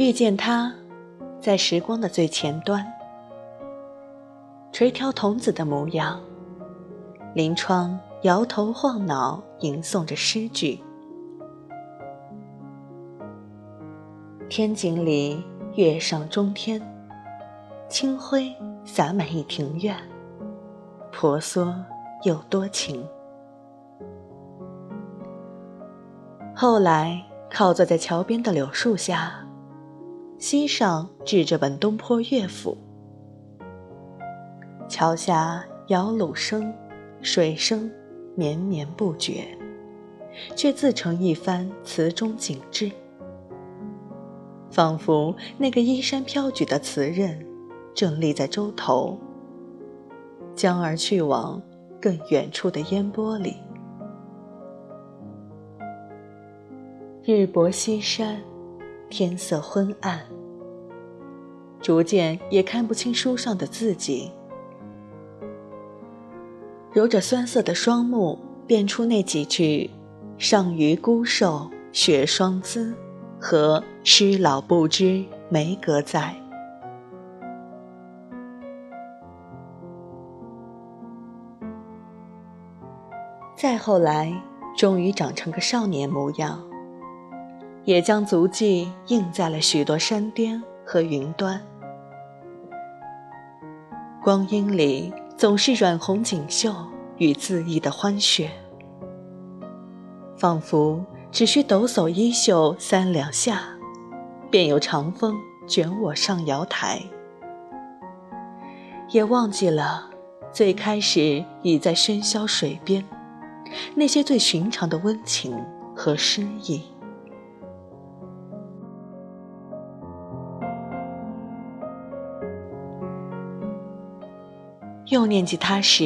遇见他，在时光的最前端，垂髫童子的模样，临窗摇头晃脑吟诵着诗句。天井里月上中天，清辉洒满一庭院，婆娑又多情。后来，靠坐在桥边的柳树下，膝上置着本《东坡乐府》。桥下摇橹声、水声绵绵不绝，却自成一番词中景致。仿佛那个衣衫飘举的词人，正立在舟头，将而去往更远处的烟波里。日薄西山，天色昏暗，逐渐也看不清书上的字迹。揉着酸涩的双目，辨出那几句“上虞孤瘦雪霜姿”和“诗老不知梅阁在”。再后来，终于长成个少年模样。也将足迹印在了许多山巅和云端，光阴里总是软红锦绣与恣意的欢谑，仿佛只需抖擞衣袖三两下，便有长风卷我上瑶台。也忘记了最开始已在喧嚣水边，那些最寻常的温情和诗意。又念及他时，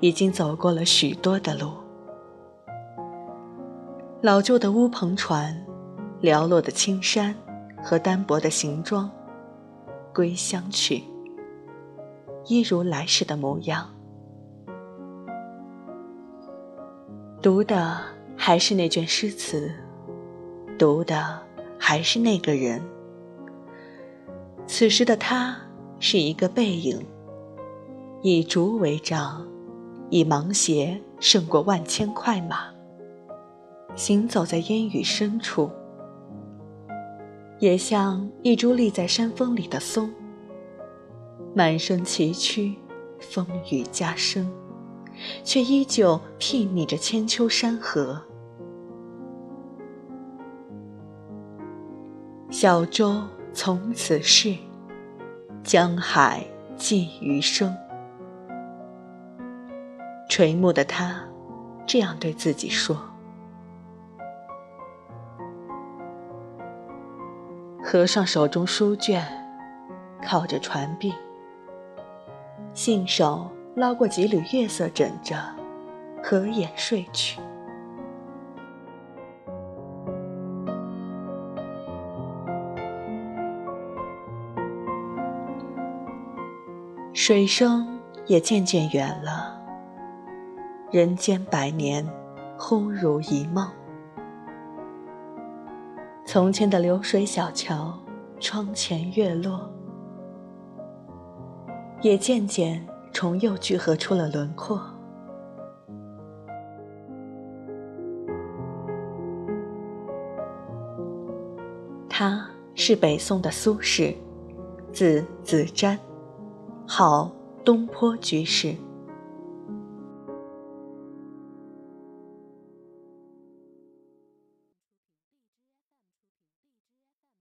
已经走过了许多的路。老旧的乌篷船，寥落的青山和单薄的行装，归乡去，一如来时的模样。读的还是那卷诗词，读的还是那个人。此时的他是一个背影。以竹为杖，以芒鞋胜过万千快马。行走在烟雨深处，也像一株立在山峰里的松，满身崎岖，风雨加深，却依旧睥睨着千秋山河。小舟从此逝，江海寄余生。垂暮的他，这样对自己说：“合上手中书卷，靠着船壁，信手捞过几缕月色枕着，合眼睡去。水声也渐渐远了。”人间百年，忽如一梦。从前的流水小桥，窗前月落，也渐渐重又聚合出了轮廓。他是北宋的苏轼，字子瞻，号东坡居士。